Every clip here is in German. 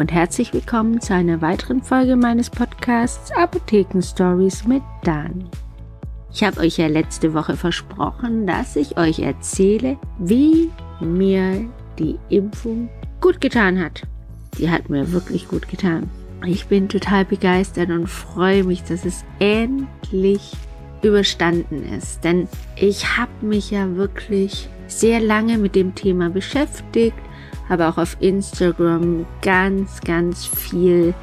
Und herzlich willkommen zu einer weiteren Folge meines Podcasts Apotheken Stories mit Dani. Ich habe euch ja letzte Woche versprochen, dass ich euch erzähle, wie mir die Impfung gut getan hat. Die hat mir wirklich gut getan. Ich bin total begeistert und freue mich, dass es endlich überstanden ist. Denn ich habe mich ja wirklich sehr lange mit dem Thema beschäftigt habe auch auf Instagram ganz, ganz viel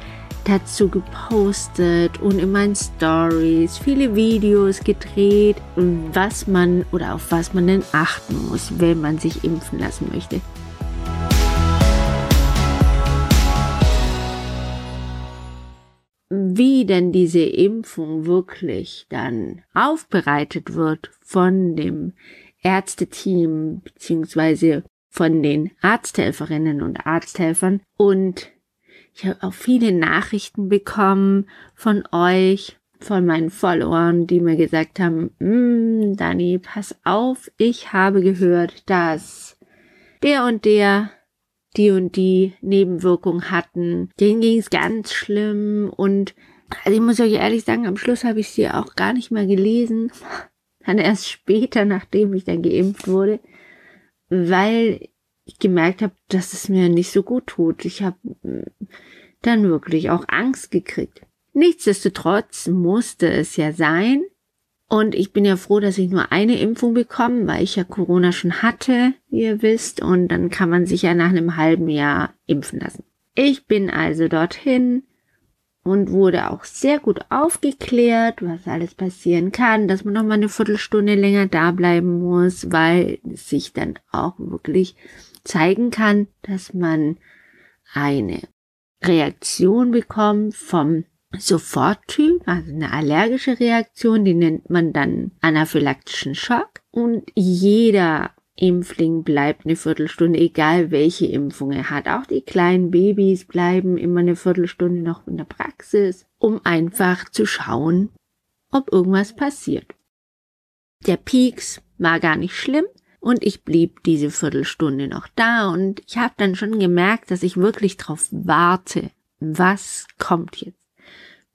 dazu gepostet und in meinen Stories viele Videos gedreht, was man oder auf was man denn achten muss, wenn man sich impfen lassen möchte. Wie denn diese Impfung wirklich dann aufbereitet wird von dem Ärzteteam beziehungsweise von den Arzthelferinnen und Arzthelfern und ich habe auch viele Nachrichten bekommen von euch, von meinen Followern, die mir gesagt haben, mm, Dani, pass auf, ich habe gehört, dass der und der die und die Nebenwirkung hatten. Denen ging es ganz schlimm und also ich muss euch ehrlich sagen, am Schluss habe ich sie auch gar nicht mehr gelesen. Dann erst später, nachdem ich dann geimpft wurde weil ich gemerkt habe, dass es mir nicht so gut tut. Ich habe mm, dann wirklich auch Angst gekriegt. Nichtsdestotrotz musste es ja sein. Und ich bin ja froh, dass ich nur eine Impfung bekomme, weil ich ja Corona schon hatte, wie ihr wisst. Und dann kann man sich ja nach einem halben Jahr impfen lassen. Ich bin also dorthin und wurde auch sehr gut aufgeklärt, was alles passieren kann, dass man noch mal eine Viertelstunde länger da bleiben muss, weil sich dann auch wirklich zeigen kann, dass man eine Reaktion bekommt vom Soforttyp, also eine allergische Reaktion, die nennt man dann anaphylaktischen Schock. Und jeder Impfling bleibt eine Viertelstunde, egal welche Impfung er hat. Auch die kleinen Babys bleiben immer eine Viertelstunde noch in der Praxis, um einfach zu schauen, ob irgendwas passiert. Der Peaks war gar nicht schlimm und ich blieb diese Viertelstunde noch da und ich habe dann schon gemerkt, dass ich wirklich drauf warte. Was kommt jetzt?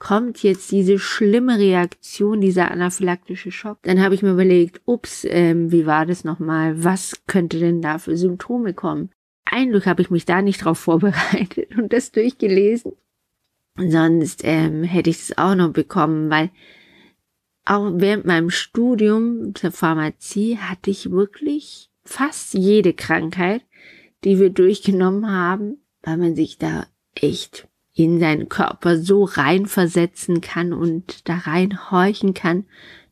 Kommt jetzt diese schlimme Reaktion, dieser anaphylaktische Schock, dann habe ich mir überlegt, ups, ähm, wie war das nochmal? Was könnte denn da für Symptome kommen? Ein Glück habe ich mich da nicht drauf vorbereitet und das durchgelesen. Sonst ähm, hätte ich es auch noch bekommen, weil auch während meinem Studium der Pharmazie hatte ich wirklich fast jede Krankheit, die wir durchgenommen haben, weil man sich da echt in seinen Körper so reinversetzen kann und da reinhorchen kann,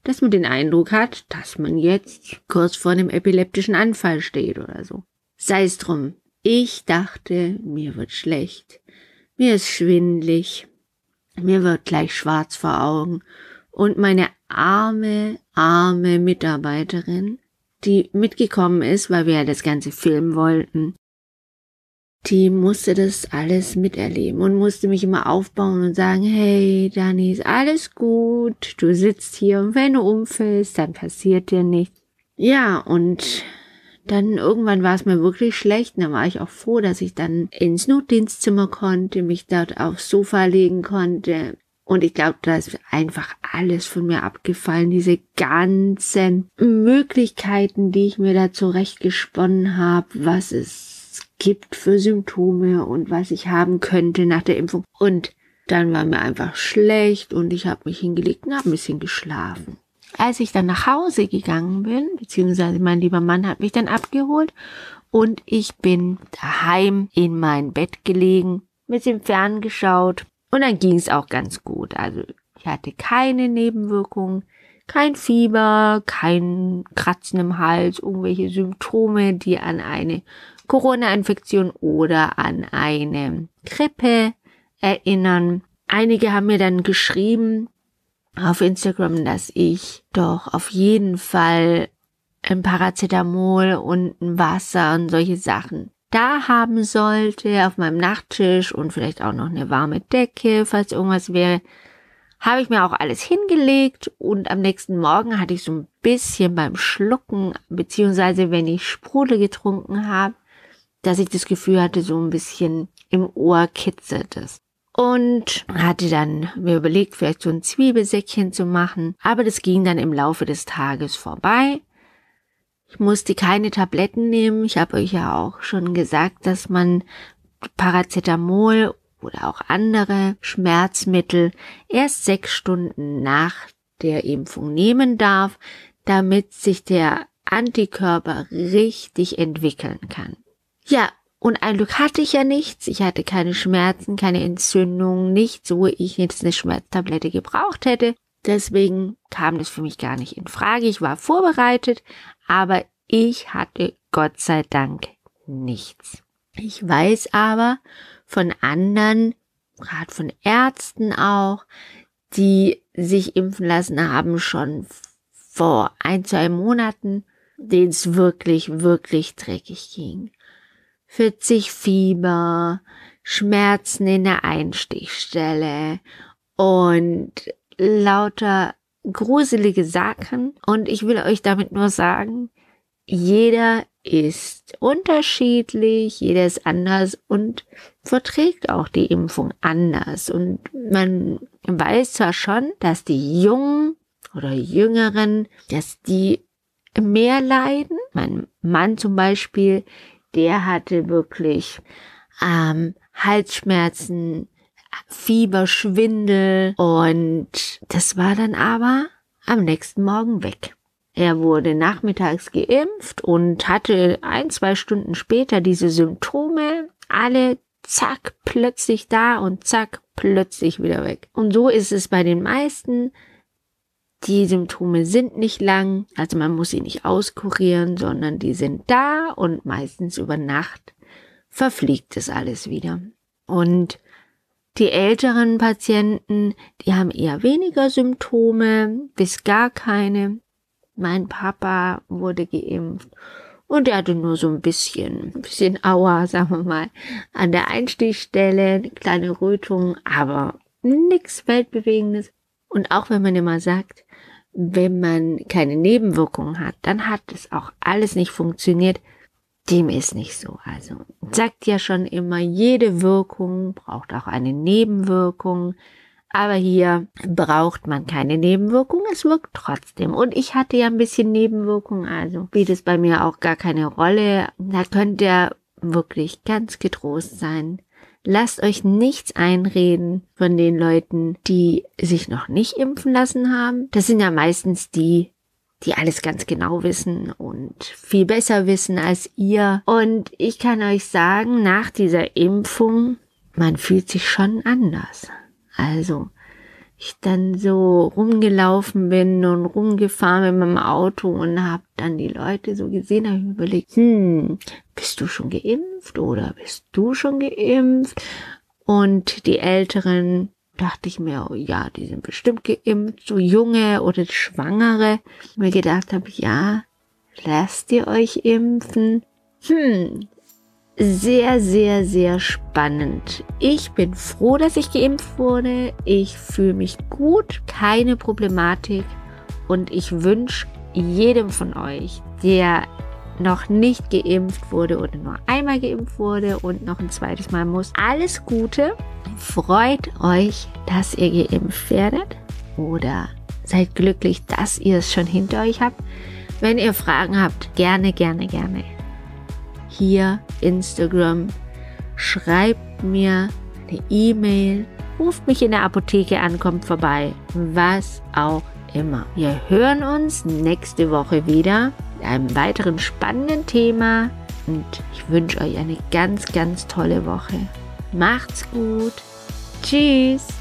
dass man den Eindruck hat, dass man jetzt kurz vor einem epileptischen Anfall steht oder so. Sei es drum. Ich dachte, mir wird schlecht. Mir ist schwindlig. Mir wird gleich schwarz vor Augen. Und meine arme, arme Mitarbeiterin, die mitgekommen ist, weil wir ja das ganze filmen wollten, die musste das alles miterleben und musste mich immer aufbauen und sagen, hey, Dani, ist alles gut, du sitzt hier und wenn du umfällst, dann passiert dir nichts. Ja, und dann irgendwann war es mir wirklich schlecht und dann war ich auch froh, dass ich dann ins Notdienstzimmer konnte, mich dort aufs Sofa legen konnte. Und ich glaube, da ist einfach alles von mir abgefallen. Diese ganzen Möglichkeiten, die ich mir da zurechtgesponnen habe, was es gibt für Symptome und was ich haben könnte nach der Impfung. Und dann war mir einfach schlecht und ich habe mich hingelegt und habe ein bisschen geschlafen. Als ich dann nach Hause gegangen bin, beziehungsweise mein lieber Mann hat mich dann abgeholt und ich bin daheim in mein Bett gelegen, mit dem Fern geschaut und dann ging es auch ganz gut. Also ich hatte keine Nebenwirkungen, kein Fieber, kein Kratzen im Hals, irgendwelche Symptome, die an eine Corona-Infektion oder an eine Grippe erinnern. Einige haben mir dann geschrieben auf Instagram, dass ich doch auf jeden Fall ein Paracetamol und ein Wasser und solche Sachen da haben sollte auf meinem Nachttisch und vielleicht auch noch eine warme Decke, falls irgendwas wäre, habe ich mir auch alles hingelegt und am nächsten Morgen hatte ich so ein bisschen beim Schlucken, beziehungsweise wenn ich Sprudel getrunken habe, dass ich das Gefühl hatte, so ein bisschen im Ohr kitzelt es. Und hatte dann mir überlegt, vielleicht so ein Zwiebelsäckchen zu machen. Aber das ging dann im Laufe des Tages vorbei. Ich musste keine Tabletten nehmen. Ich habe euch ja auch schon gesagt, dass man Paracetamol oder auch andere Schmerzmittel erst sechs Stunden nach der Impfung nehmen darf, damit sich der Antikörper richtig entwickeln kann. Ja, und ein Glück hatte ich ja nichts. Ich hatte keine Schmerzen, keine Entzündung, nichts, wo ich jetzt eine Schmerztablette gebraucht hätte. Deswegen kam das für mich gar nicht in Frage. Ich war vorbereitet, aber ich hatte Gott sei Dank nichts. Ich weiß aber von anderen, gerade von Ärzten auch, die sich impfen lassen haben, schon vor ein, zwei Monaten, denen es wirklich, wirklich dreckig ging. 40 Fieber, Schmerzen in der Einstichstelle und lauter gruselige Sachen. Und ich will euch damit nur sagen, jeder ist unterschiedlich, jeder ist anders und verträgt auch die Impfung anders. Und man weiß zwar schon, dass die Jungen oder Jüngeren, dass die mehr leiden. Mein Mann zum Beispiel, der hatte wirklich ähm, Halsschmerzen, Fieber, Schwindel und das war dann aber am nächsten Morgen weg. Er wurde nachmittags geimpft und hatte ein, zwei Stunden später diese Symptome alle zack plötzlich da und zack plötzlich wieder weg. Und so ist es bei den meisten. Die Symptome sind nicht lang, also man muss sie nicht auskurieren, sondern die sind da und meistens über Nacht verfliegt es alles wieder. Und die älteren Patienten, die haben eher weniger Symptome, bis gar keine. Mein Papa wurde geimpft und er hatte nur so ein bisschen, ein bisschen Aua, sagen wir mal, an der Einstichstelle, eine kleine Rötung, aber nichts Weltbewegendes. Und auch wenn man immer sagt, wenn man keine Nebenwirkungen hat, dann hat es auch alles nicht funktioniert. Dem ist nicht so. Also sagt ja schon immer, jede Wirkung braucht auch eine Nebenwirkung. Aber hier braucht man keine Nebenwirkung, es wirkt trotzdem. Und ich hatte ja ein bisschen Nebenwirkung, also spielt es bei mir auch gar keine Rolle. Da könnt ihr wirklich ganz getrost sein. Lasst euch nichts einreden von den Leuten, die sich noch nicht impfen lassen haben. Das sind ja meistens die, die alles ganz genau wissen und viel besser wissen als ihr. Und ich kann euch sagen, nach dieser Impfung, man fühlt sich schon anders. Also, ich dann so rumgelaufen bin und rumgefahren mit meinem Auto und hab dann die Leute so gesehen, habe ich überlegt, hm, bist du schon geimpft oder bist du schon geimpft? Und die Älteren dachte ich mir, oh ja, die sind bestimmt geimpft, so junge oder Schwangere. Mir gedacht habe, ja, lasst ihr euch impfen? Hm, sehr, sehr, sehr spannend. Ich bin froh, dass ich geimpft wurde. Ich fühle mich gut, keine Problematik. Und ich wünsche jedem von euch, der noch nicht geimpft wurde oder nur einmal geimpft wurde und noch ein zweites Mal muss, alles Gute. Freut euch, dass ihr geimpft werdet oder seid glücklich, dass ihr es schon hinter euch habt. Wenn ihr Fragen habt, gerne, gerne, gerne hier Instagram, schreibt mir eine E-Mail, ruft mich in der Apotheke an, kommt vorbei, was auch immer. Wir hören uns nächste Woche wieder mit einem weiteren spannenden Thema und ich wünsche euch eine ganz, ganz tolle Woche. Macht's gut. Tschüss.